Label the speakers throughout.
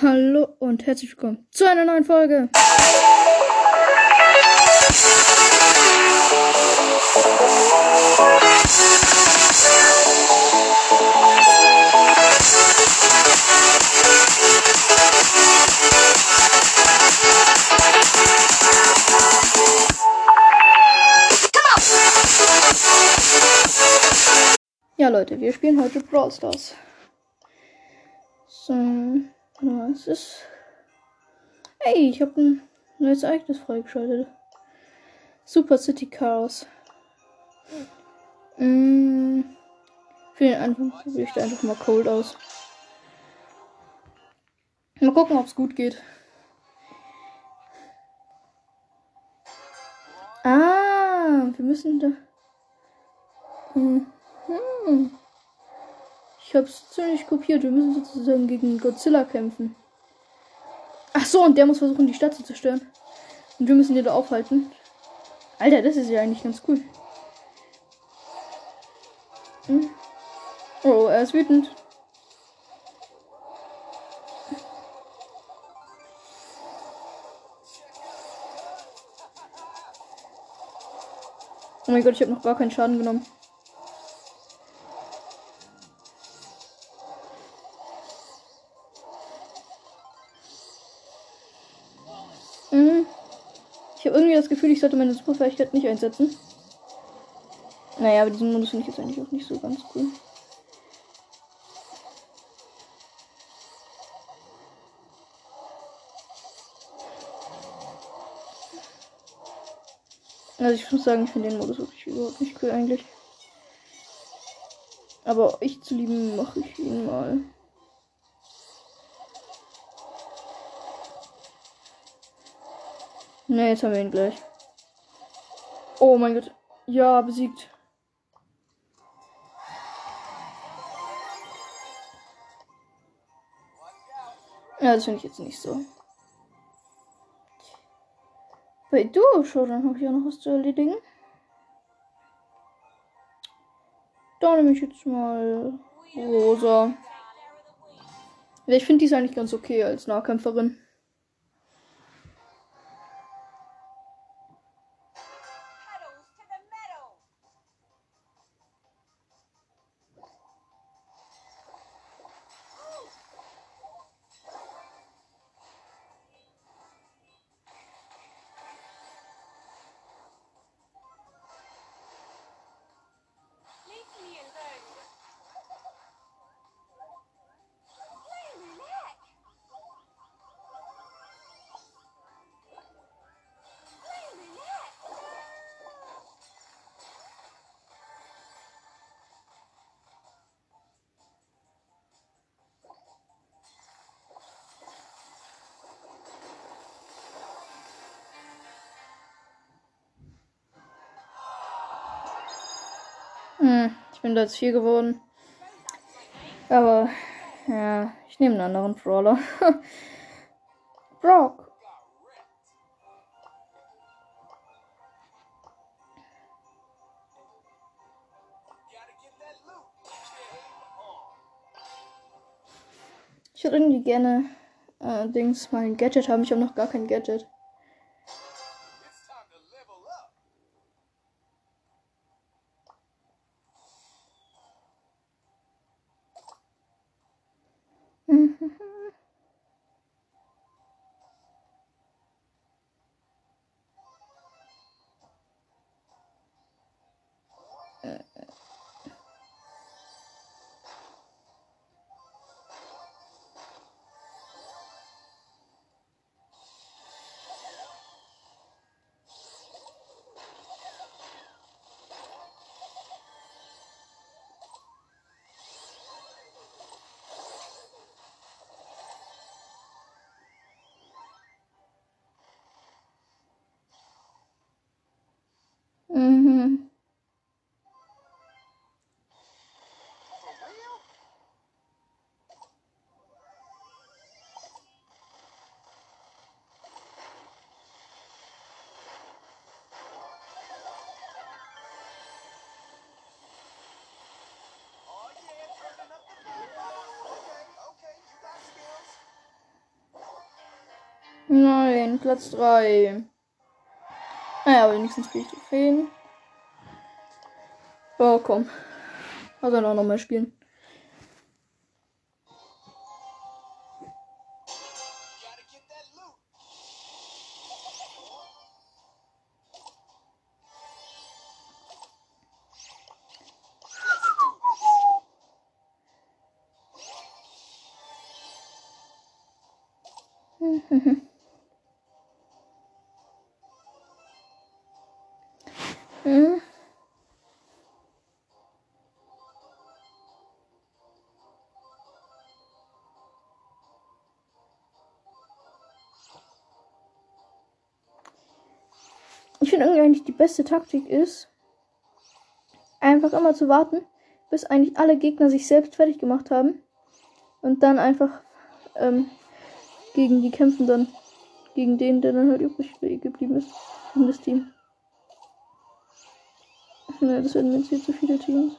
Speaker 1: Hallo und herzlich willkommen zu einer neuen Folge. Ja, Leute, wir spielen heute Brawl Stars. So, was ist? Hey, ich habe ein neues Ereignis freigeschaltet. Super City Chaos. Mm, für den Anfang probiere ich da einfach mal Cold aus. Mal gucken, ob es gut geht. Ah, wir müssen da. Hm. Ich hab's ziemlich kopiert. Wir müssen sozusagen gegen Godzilla kämpfen. Ach so, und der muss versuchen, die Stadt zu zerstören. Und wir müssen den da aufhalten. Alter, das ist ja eigentlich ganz cool. Hm. Oh, er ist wütend. Oh mein Gott, ich habe noch gar keinen Schaden genommen. Das Gefühl, ich sollte meine Superfähigkeit nicht einsetzen. Naja, aber diesen Modus finde ich jetzt eigentlich auch nicht so ganz cool. Also ich muss sagen, ich finde den Modus wirklich überhaupt nicht cool eigentlich. Aber ich zu lieben mache ich ihn mal. Ne, jetzt haben wir ihn gleich. Oh mein Gott. Ja, besiegt. Ja, das finde ich jetzt nicht so. Bei du, schau, dann habe ich ja noch was zu erledigen. Da nehme ich jetzt mal Rosa. Ich finde die ist eigentlich ganz okay als Nahkämpferin. Hm, ich bin Platz 4 geworden. Aber, ja, ich nehme einen anderen Brawler. Brock. Ich würde irgendwie gerne äh, Dings mal ein Gadget haben. Ich habe noch gar kein Gadget. Platz 3. Naja, wenigstens kriege ich Trophäen. Oh, komm. Also noch mal spielen. Ich finde eigentlich die beste Taktik ist, einfach immer zu warten, bis eigentlich alle Gegner sich selbst fertig gemacht haben. Und dann einfach ähm, gegen die kämpfen dann. Gegen den, der dann halt übrig geblieben ist. In das Team. Ne, das werden jetzt hier zu viele Teams.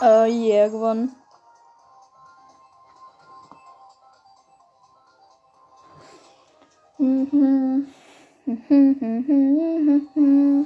Speaker 1: Äh, yeah, gewonnen. Mhm. mhm. mhm. mhm.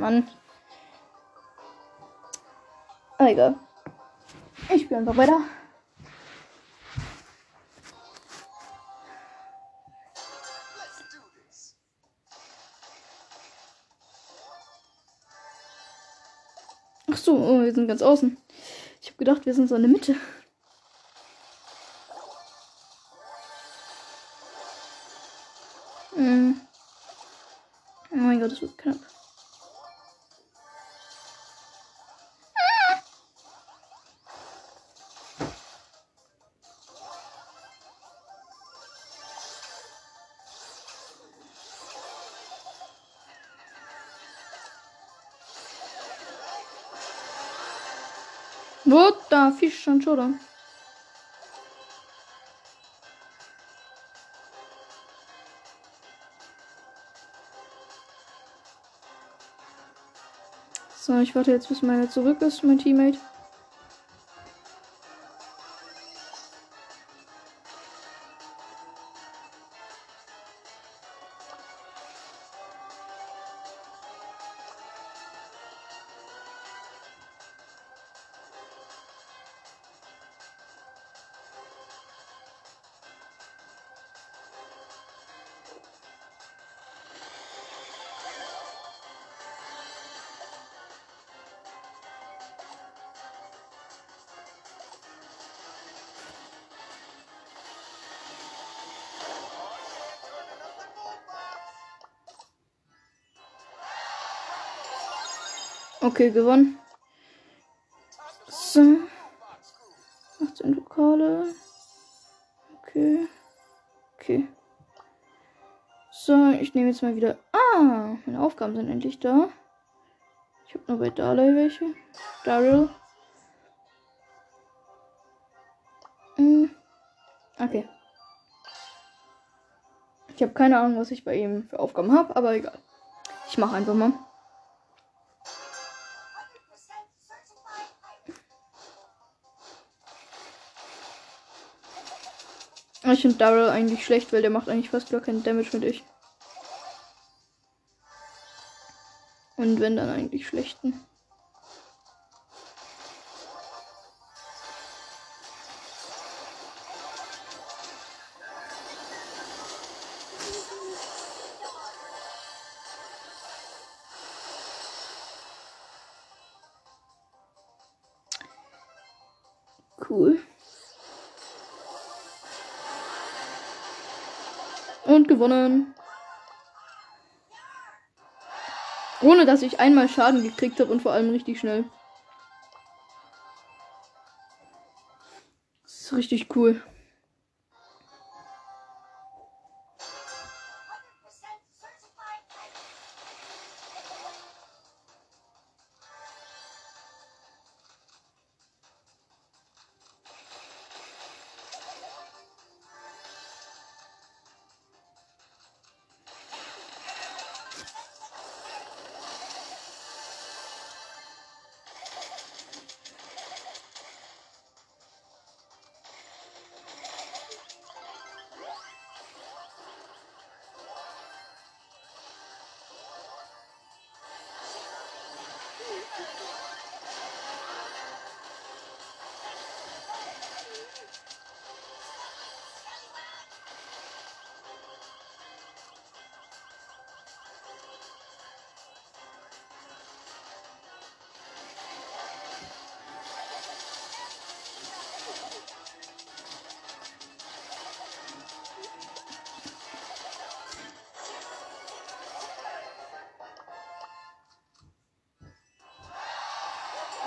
Speaker 1: Mann. Ah, egal. Ich spiele einfach weiter. Ach so, oh, wir sind ganz außen. Ich habe gedacht, wir sind so in der Mitte. Hm. Oh mein Gott, das wird knapp. What the fish schon schon. So, ich warte jetzt, bis meiner zurück ist, mein Teammate. Okay, gewonnen. So. 18 Lokale. Okay. Okay. So, ich nehme jetzt mal wieder. Ah, meine Aufgaben sind endlich da. Ich habe nur bei Darley welche. Daryl. Hm. Okay. Ich habe keine Ahnung, was ich bei ihm für Aufgaben habe, aber egal. Ich mache einfach mal. Ich finde Daryl eigentlich schlecht, weil der macht eigentlich fast gar keinen Damage mit ich. Und wenn dann eigentlich schlechten. Gewonnen. Ohne dass ich einmal Schaden gekriegt habe und vor allem richtig schnell. Das ist richtig cool.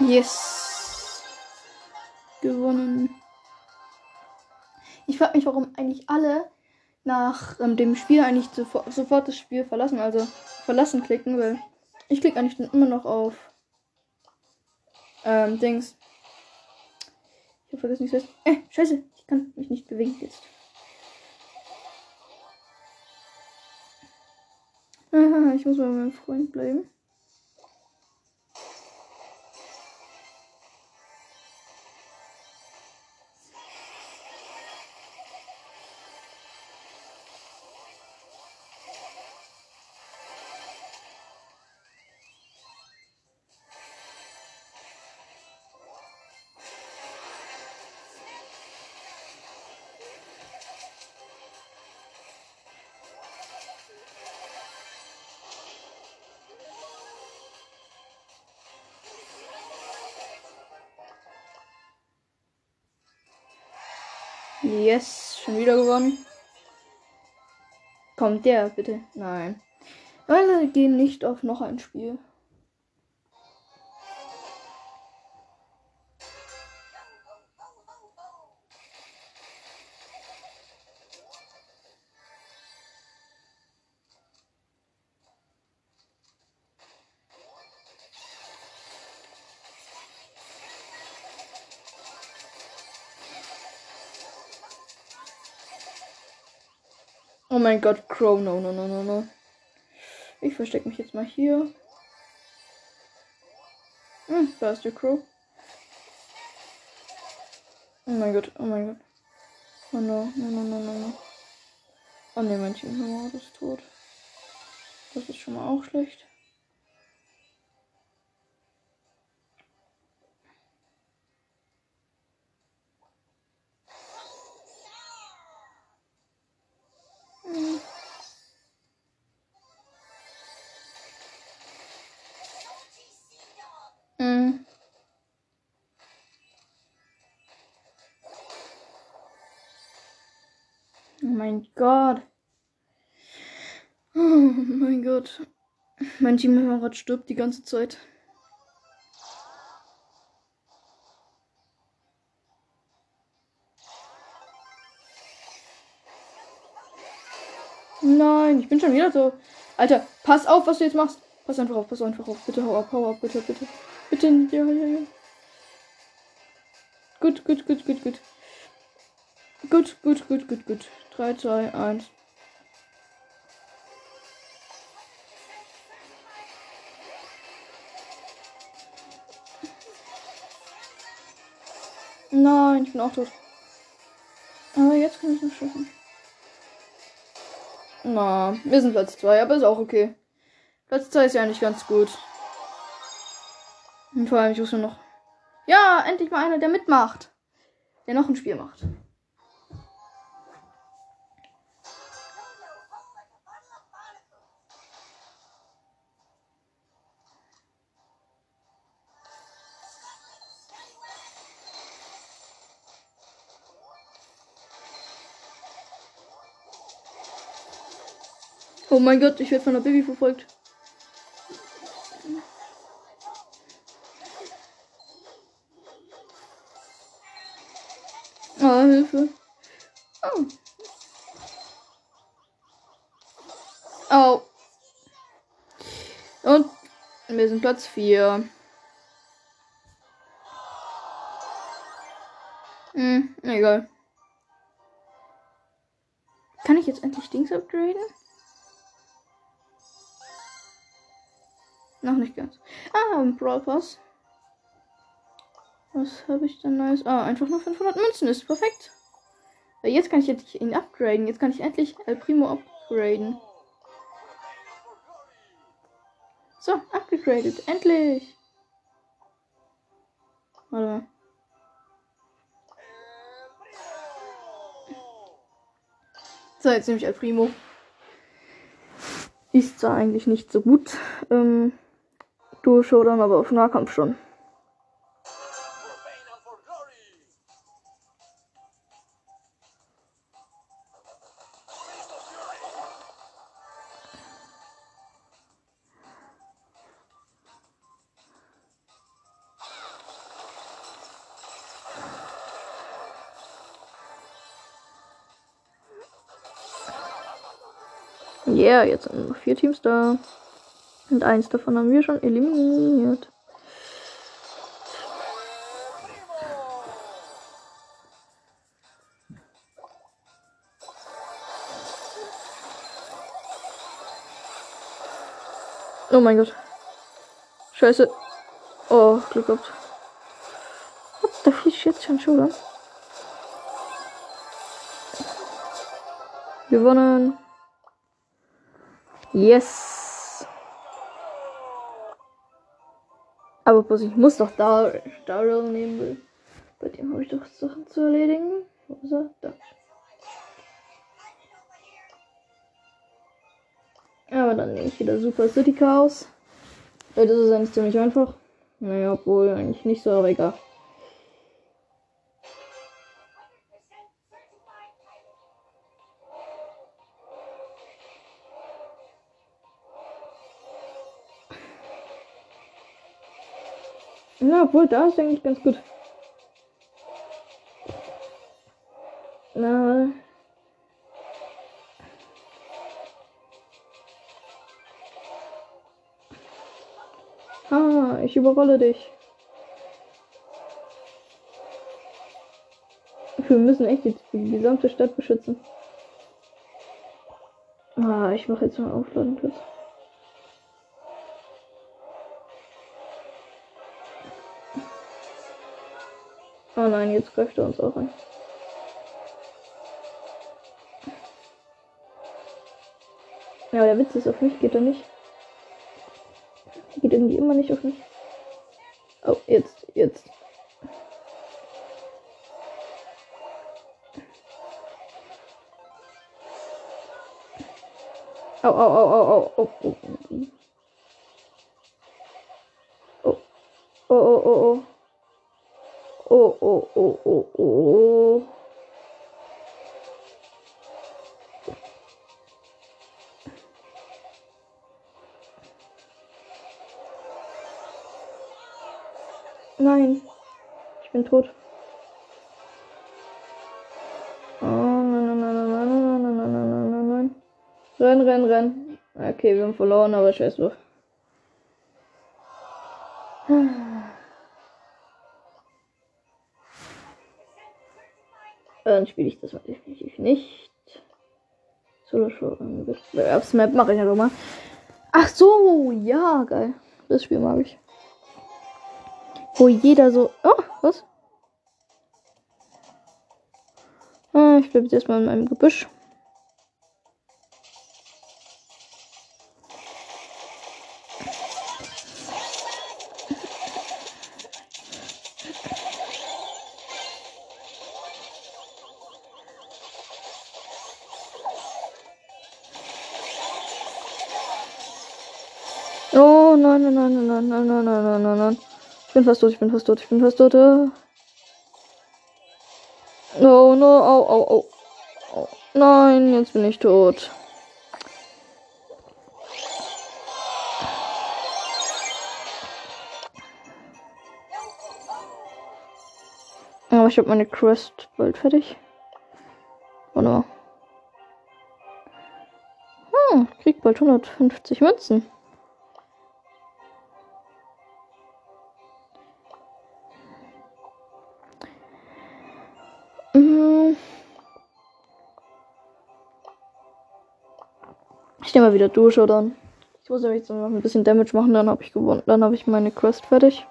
Speaker 1: Yes. Gewonnen. Ich frage mich, warum eigentlich alle nach ähm, dem Spiel eigentlich sofort, das Spiel verlassen, also verlassen klicken, weil ich klicke eigentlich dann immer noch auf ähm, Dings. Ich habe vergessen, wie es heißt. Äh, scheiße, ich kann mich nicht bewegen jetzt. Aha, ich muss bei meinem Freund bleiben. Yes, schon wieder gewonnen. Kommt der, bitte? Nein. Alle gehen nicht auf noch ein Spiel. Oh mein Gott, Crow, no, no, no, no, no. Ich verstecke mich jetzt mal hier. Hm, da ist der Crow. Oh mein Gott, oh mein Gott. Oh no, no, no, no, no, no. Oh ne, mein Team ist tot. Das ist schon mal auch schlecht. Mein Gott. Oh mein Gott. Mein Teamkamerad stirbt die ganze Zeit. Nein, ich bin schon wieder so. Alter, pass auf, was du jetzt machst. Pass einfach auf, pass einfach auf. Bitte hau ab, hau ab, bitte, bitte. Bitte, ja, ja, ja. Gut, gut, gut, gut, gut. Gut, gut, gut, gut, gut. 3, 2, 1. Nein, ich bin auch tot. Aber jetzt kann ich noch schaffen. Na, wir sind Platz 2, aber ist auch okay. Platz 2 ist ja nicht ganz gut. Und vor allem, ich muss nur noch. Ja, endlich mal einer, der mitmacht. Der noch ein Spiel macht. Oh mein Gott, ich werde von der Baby verfolgt. Oh, Hilfe. Oh. Oh. Und wir sind Platz 4. Hm, egal. Kann ich jetzt endlich Dings upgraden? Noch nicht ganz. Ah, ein Brawl Pass. Was habe ich denn Neues? Ah, einfach nur 500 Münzen ist perfekt. Jetzt kann ich ihn upgraden. Jetzt kann ich endlich El Primo upgraden. So, upgradet. Endlich. Warte mal. So, jetzt nehme ich El Primo. Ist zwar eigentlich nicht so gut. Ähm, Duo Showdown, aber auf Nahkampf schon. Yeah, jetzt sind noch vier Teams da. Und eins davon haben wir schon eliminiert. Oh mein Gott. Scheiße. Oh, Glück gehabt. Da ich jetzt schon schon. Gewonnen. Yes. Aber bloß ich muss doch da Daryl nehmen will. Bei dem habe ich doch Sachen zu erledigen. Wo ist er? Da. Aber dann nehme ich wieder Super City Chaos. Das ist eigentlich ziemlich einfach. Naja, obwohl eigentlich nicht so, aber egal. Obwohl, da ist eigentlich ganz gut. Na. Ah, ich überrolle dich. Wir müssen echt die, die gesamte Stadt beschützen. Ah, ich mache jetzt mal aufladen kurz. Oh nein, jetzt greift er uns auch an. Ja, der Witz ist, auf mich geht er nicht. Geht irgendwie immer nicht auf mich. Oh, jetzt, jetzt. Au, au, au, au, au, oh. Oh, oh, oh, oh, oh. Oh, oh, oh, oh, oh. Nein. Ich bin tot. Oh, nein, nein, nein, nein, nein, nein, nein, nein, nein, nein. Renn, renn, renn. Okay, wir haben verloren, aber scheiß drauf. dann spiele ich das mal definitiv nicht. Solo-Show-Wettbewerbsmap mache ich halt ja nochmal. Ach so, ja, geil. Das Spiel mag ich. Wo jeder so. Oh, was? Ah, ich bleibe jetzt mal in meinem Gebüsch. nein, nein, nein, nein, nein, nein. Ich bin fast tot, ich bin fast tot, ich bin fast tot. Oh no, oh, au, au, oh. Nein, jetzt bin ich tot. Aber ich habe meine Quest bald fertig. Wunderbar. Hm, krieg bald 150 Münzen. Mal wieder Dusche dann. Ich muss nämlich so noch ein bisschen Damage machen, dann habe ich gewonnen. Dann habe ich meine Quest fertig.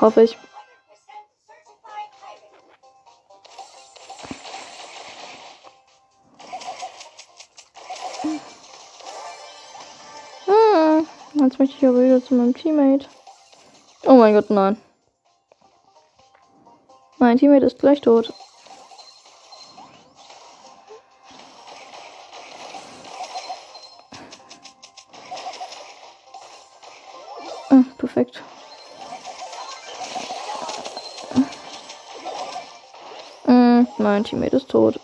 Speaker 1: Hoffe ich. Hm, Jetzt möchte ich aber wieder zu meinem Teammate. Oh mein Gott, nein. Mein Teammate ist gleich tot. Mein Teammate ist tot.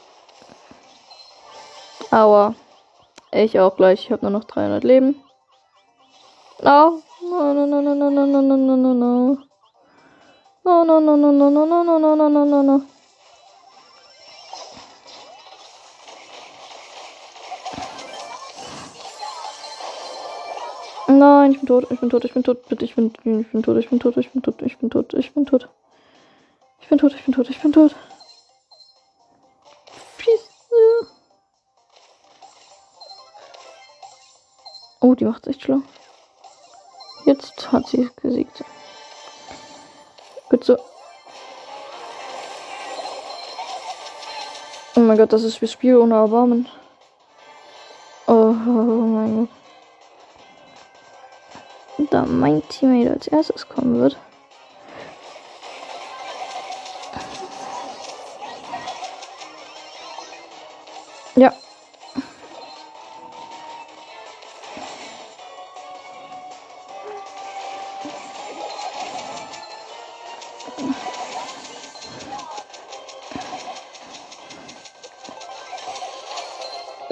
Speaker 1: Aua. Ich auch gleich. Ich habe nur noch 300 Leben. No. No, no, no, no, no, no, no, no, no, no, no. No, no, no, no, no, no, no, no, no, no, no, no, no. Nein, ich bin tot, ich bin tot, ich bin tot, bitte, ich bin, ich bin tot, ich bin tot, ich bin tot, ich bin tot, ich bin tot. Ich bin tot, ich bin tot, ich bin tot. Schieße. Oh, die macht echt schlau. Jetzt hat sie gesiegt. Gut so. Oh mein Gott, das ist wie Spiel ohne Erbarmen. Oh, oh mein Gott. Da mein Teammate als erstes kommen wird.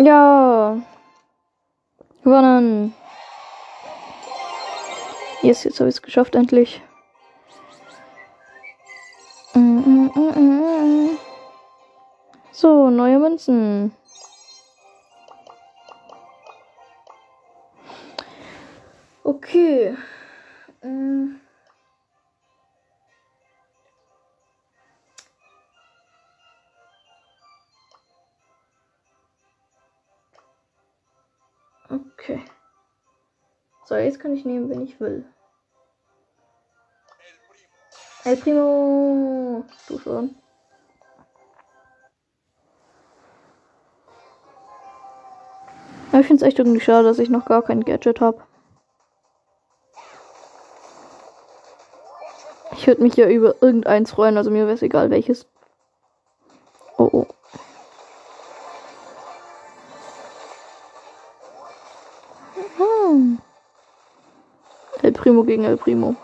Speaker 1: Ja. Gewonnen. Yes, jetzt habe ich es geschafft, endlich. Mm, mm, mm. So, neue Münzen. Jetzt kann ich nehmen, wenn ich will. El Primo! Du schon. Ich finde es echt irgendwie schade, dass ich noch gar kein Gadget habe. Ich würde mich ja über irgendeins freuen, also mir wäre es egal welches. Primo gegen El Primo.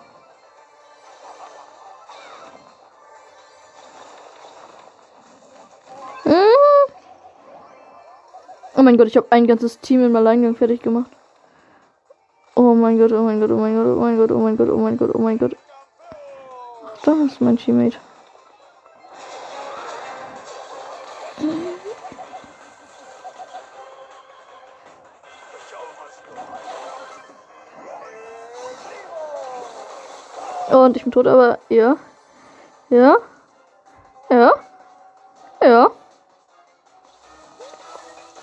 Speaker 1: Hm. Oh mein Gott, ich habe ein ganzes Team im Alleingang fertig gemacht. Oh mein Gott, oh mein Gott, oh mein Gott, oh mein Gott, oh mein Gott, oh mein Gott, oh mein Gott. Ach, da ist mein Teammate. und ich bin tot, aber ja. Ja. Ja. Ja.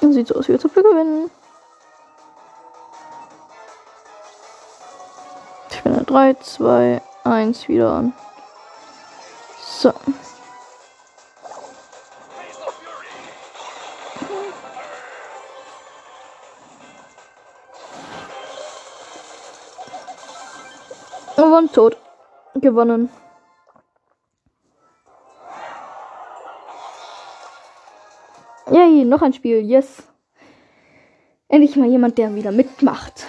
Speaker 1: Sieht so aus, wie wir Zipfel gewinnen. Ich bin 3, 2, 1 wieder an. So. Und tot. Gewonnen. Yay, noch ein Spiel. Yes. Endlich mal jemand, der wieder mitmacht.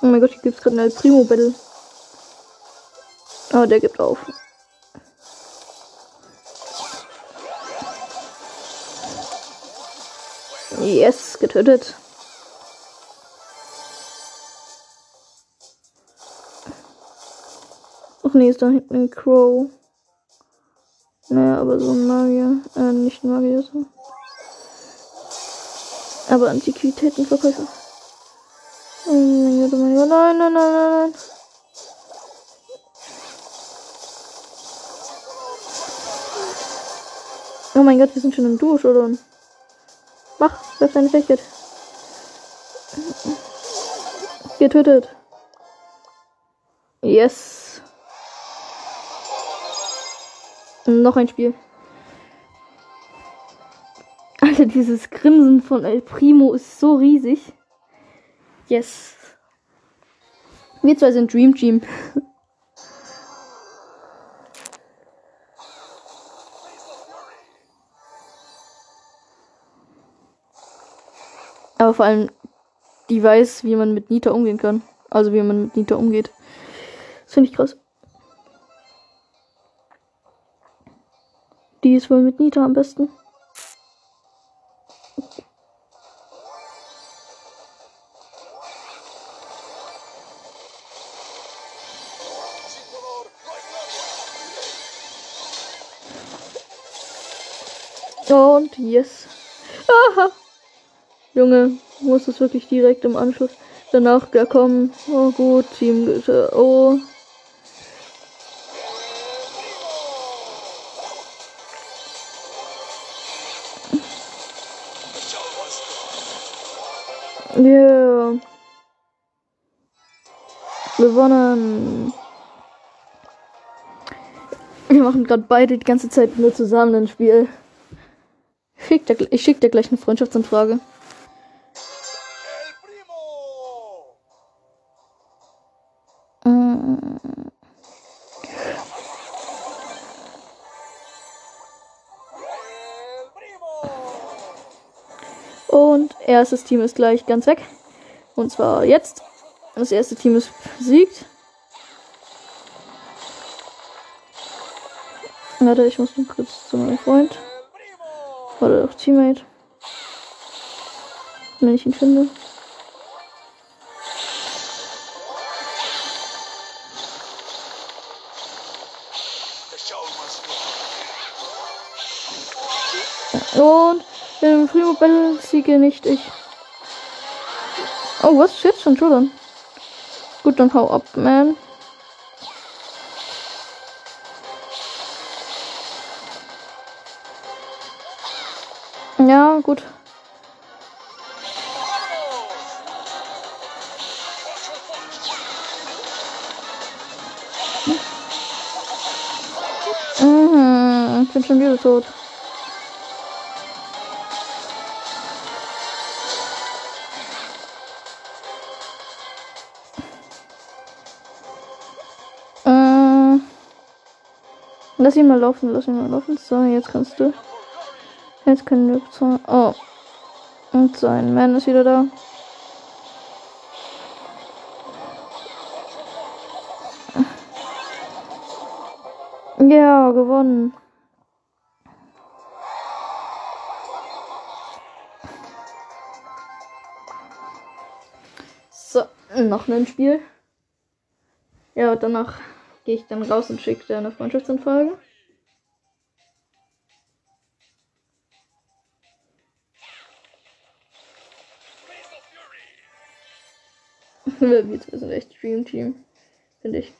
Speaker 1: Oh mein Gott, hier gibt es gerade eine Primo Battle. Aber der gibt auf. Yes, getötet. Ach nee, ist da hinten ein Crow. Naja, aber so ein Magier. Äh, nicht ein Magier, so. Aber Antiquitätenverkäufer. Nein, nein, nein, nein. Oh mein Gott, wir sind schon im Duo, oder? Mach, werf deine Fähigkeit. Getötet. Yes. Noch ein Spiel. Alter, dieses Grinsen von El Primo ist so riesig. Yes. Wir zwei sind Dream Team. Aber vor allem, die weiß, wie man mit Nita umgehen kann. Also wie man mit Nita umgeht. Das finde ich krass. Die ist wohl mit Nita am besten. Und yes. Aha. Junge, muss es wirklich direkt im Anschluss danach kommen. Oh gut, Team. Oh. Yeah. Gewonnen. Wir machen gerade beide die ganze Zeit nur zusammen ein Spiel. Schick dir, ich schicke dir gleich eine Freundschaftsanfrage. Und erstes Team ist gleich ganz weg. Und zwar jetzt. Das erste Team ist besiegt. Warte, ich muss noch kurz zu meinem Freund. Oder auch Teammate. Wenn ich ihn finde. Und im Primo Battle siege nicht ich. Oh, was? Shit, schon schon. Gut, dann hau ab, man. Ja, gut. Mhm, ich bin schon wieder tot. Äh, Lass ihn mal laufen, lass ihn mal laufen. So, jetzt kannst du. Jetzt können wir zu. Oh. Und sein Mann ist wieder da. Ja, gewonnen. So, noch ein Spiel. Ja, danach gehe ich dann raus und schicke dir eine Freundschaftsanfrage. Wir zwei sind echt Dream Team, finde ich.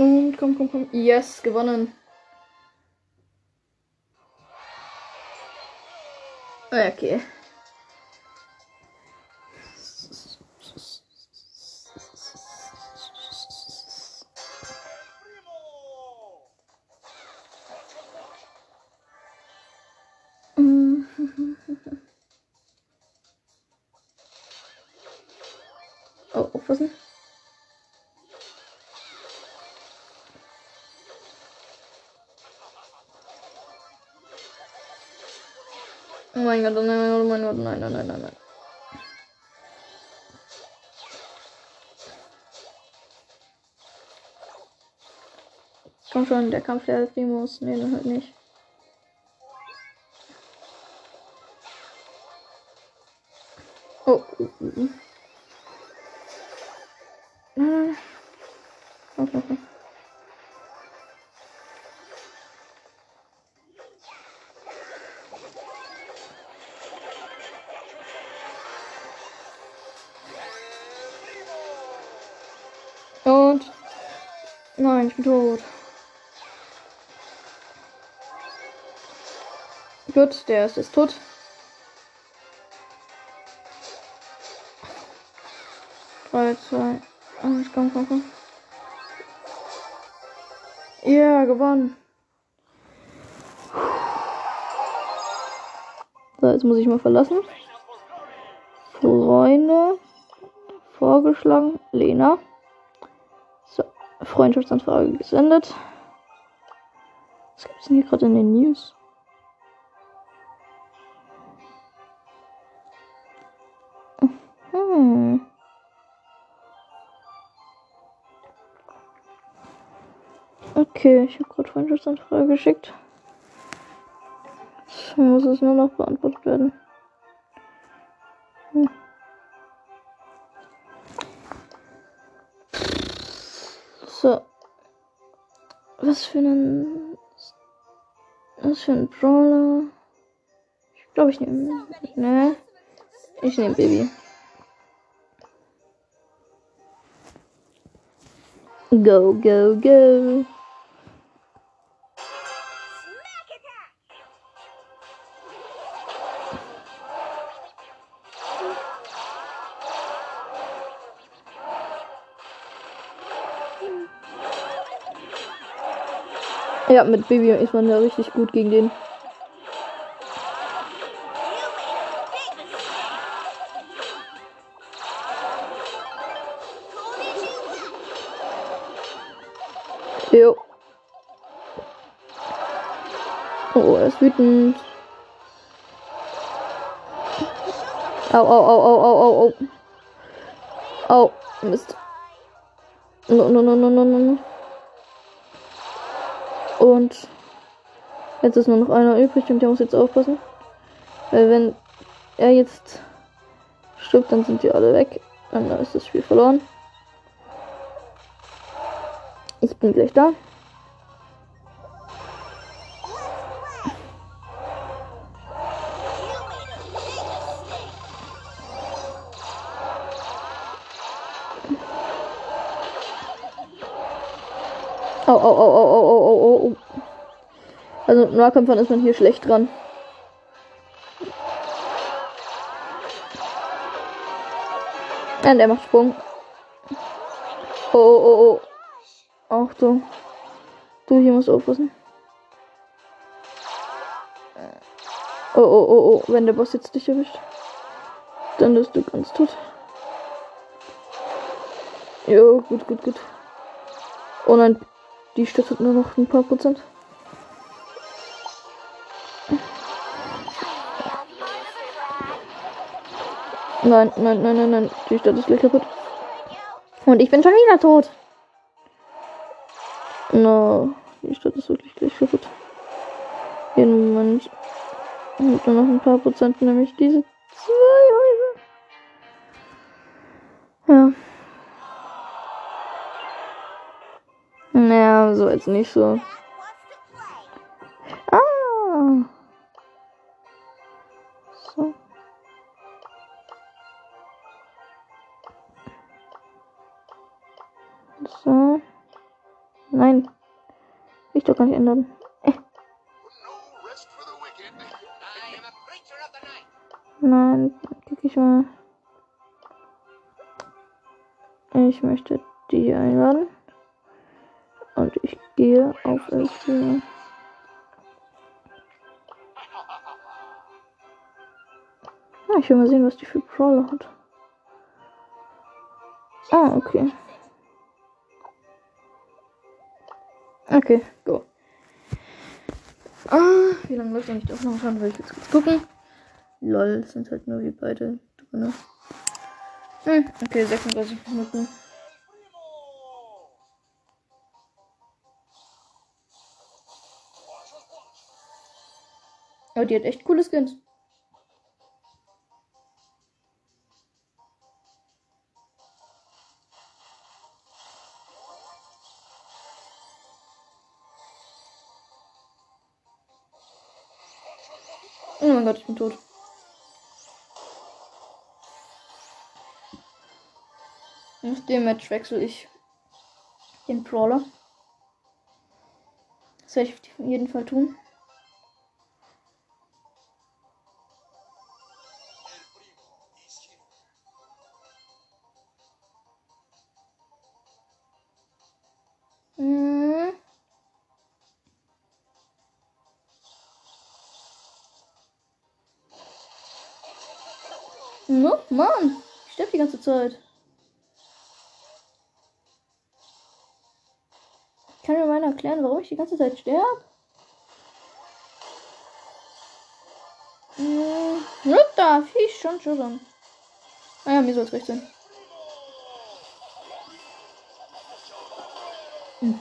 Speaker 1: Und komm, komm, komm. Yes, gewonnen. Okay. Mein Gott, oh nein, oh mein Gott, nein, nein, nein, nein, nein. Komm schon, der Kampf der Primus. Nee, dann halt nicht. Oh. Gut, der ist jetzt tot. Drei, zwei, eins, komm, komm, komm. Ja, gewonnen. So, jetzt muss ich mal verlassen. Freunde. Vorgeschlagen. Lena. So, Freundschaftsanfrage gesendet. Was gibt's denn hier gerade in den News? Okay, ich habe gerade Freundschaftsanfrage geschickt. Jetzt muss es nur noch beantwortet werden. Hm. So. Was für einen. Was für ein Brawler. Ich glaube, ich nehme. Ne. Ich nehme Baby. Go, go, go. Ja, mit Baby ist man ja richtig gut gegen den. Jo. Oh, er ist wütend. Au, au, au, au, au, au, au. Au, Mist. No, no, no, no, no, no, no. Und jetzt ist nur noch einer übrig und der muss jetzt aufpassen. Weil wenn er jetzt stirbt, dann sind die alle weg. Dann ist das Spiel verloren. Ich bin gleich da. Au, au, au, au, au, au, au, au. Also Nahkämpfern ist man hier schlecht dran. Ja, der macht Sprung. Oh, oh, oh, oh. Achtung. Du hier musst aufpassen. Oh, oh, oh, oh. Wenn der Boss jetzt dich erwischt, dann bist du ganz tot. Jo, gut, gut, gut. Oh nein, die Stadt hat nur noch ein paar Prozent. Nein, nein, nein, nein, nein. Die Stadt ist gleich kaputt. Und ich bin schon wieder tot. No, die Stadt ist wirklich gleich kaputt. Jeden Moment. Und nur noch ein paar Prozent, nämlich diese zwei Häuser. Ja. Naja, so jetzt nicht so. Nein, krieg ich mal. Ich möchte die einladen. Und ich gehe auf F4. Ah, ich will mal sehen, was die für Brawler hat. Ah, okay. Okay, go. Ah, wie lange läuft eigentlich die Aufnahme schon? Will ich jetzt kurz gucken. Lol, sind halt nur wir beide drin. Hm, okay, 36 Minuten. Aber die hat echt coole Skins. Dem Match wechsle ich den Brawler. Das werde ich auf jeden Fall tun. Hm. No, Mann, ich sterbe die ganze Zeit. Erklären, warum ich die ganze Zeit sterbe? Hm, da, ich schon, schon, schon. Ah ja, mir soll es recht sein. Hm.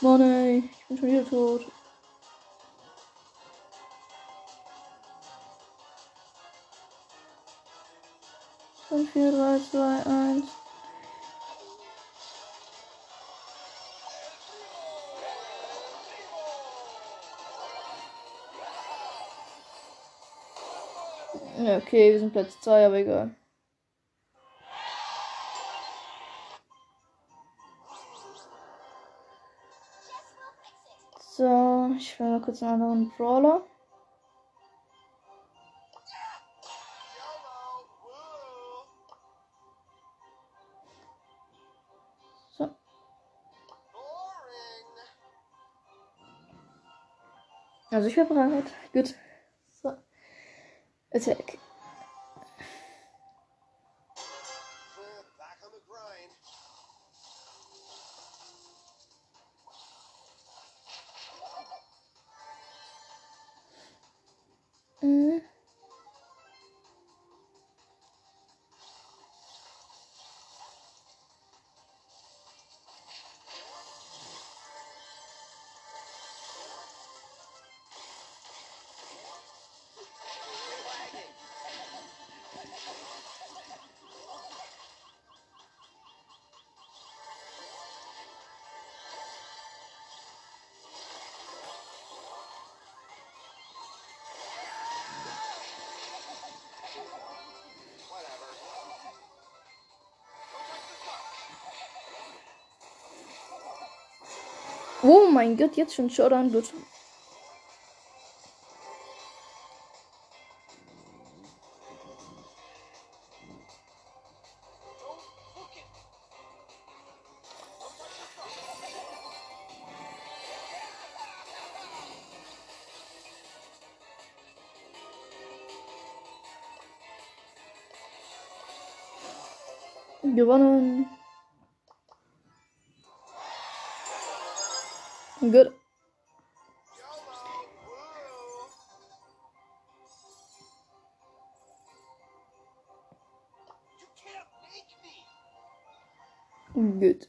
Speaker 1: Mann, ey, ich bin schon wieder tot. Fünf, vier, drei, zwei, eins. Ja, okay, wir sind Platz 2, aber egal. So, ich will mal kurz einen anderen Brawler. So. Also ich bin bereit. Gut. So. Attack. Ոու մայն գոդ, ես շնչոր անդուր։ Gut.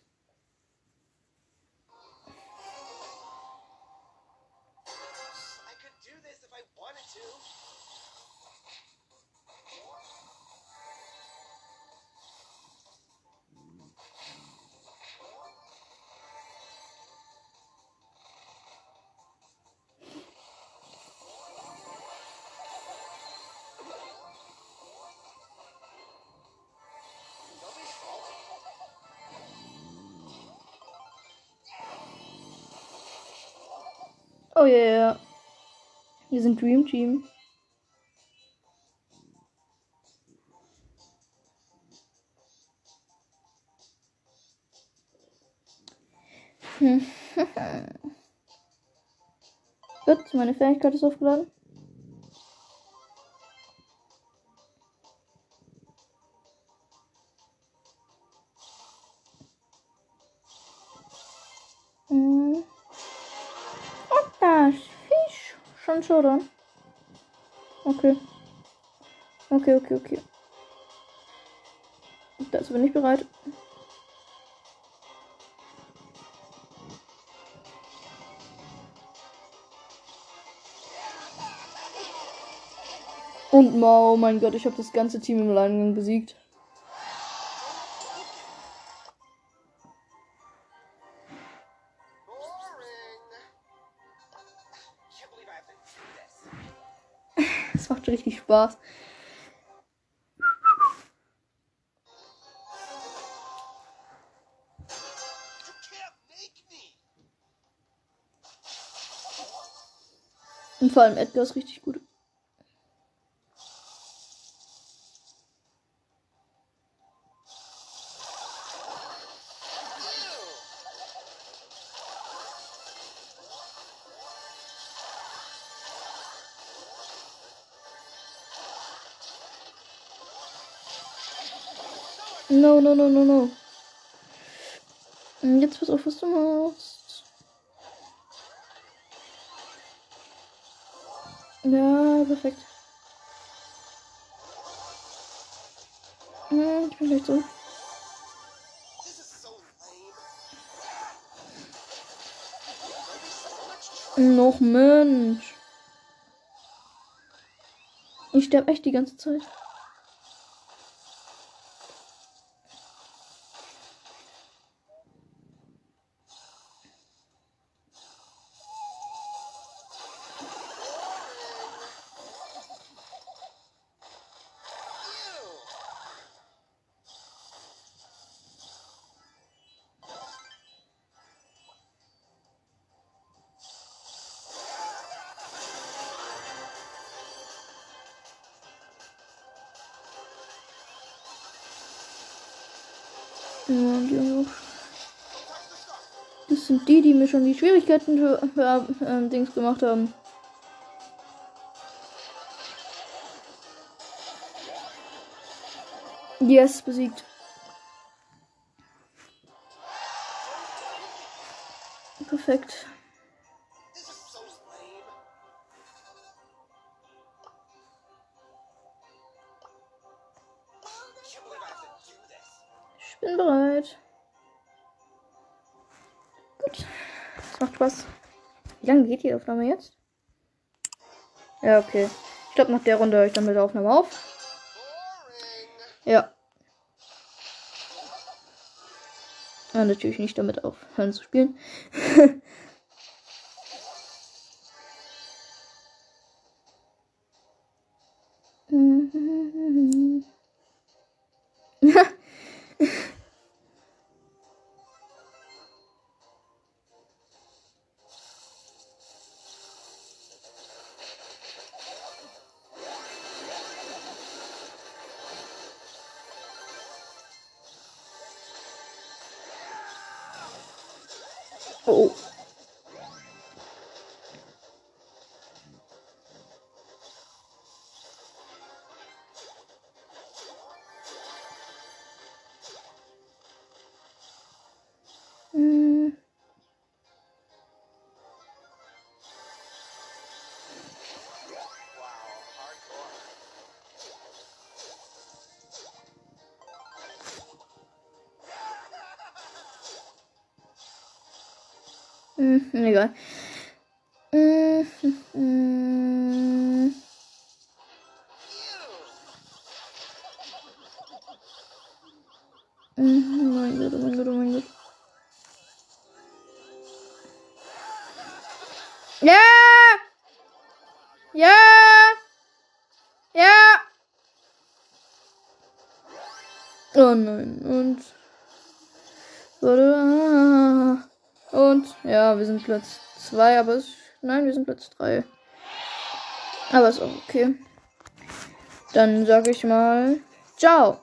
Speaker 1: Oh ja, yeah, ja. Wir sind Dream Team. Hm. Gut, meine Fähigkeit ist aufgeladen. So dann. Okay. Okay, okay, okay. Dazu bin ich bereit. Und oh mein Gott, ich habe das ganze Team im Alleingang besiegt. Spaß. Und vor allem Edgar ist richtig gut. No, no, no, no. Und Jetzt pass auf, was du machst. Ja, perfekt. Hm, Ich bin gleich so. Noch Mensch. Ich sterbe echt die ganze Zeit. Ja, die. Das sind die, die mir schon die Schwierigkeiten für, für ähm, Dings gemacht haben. Yes, besiegt. Perfekt. Spaß. Wie lange geht die Aufnahme jetzt? Ja, okay. Ich glaube, nach der Runde höre ich dann mit der Aufnahme auf. Ja. Ja, natürlich nicht damit aufhören zu spielen. Hm, egal. Hm, Platz 2, aber es Nein, wir sind Platz 3. Aber ist auch okay. Dann sage ich mal, ciao.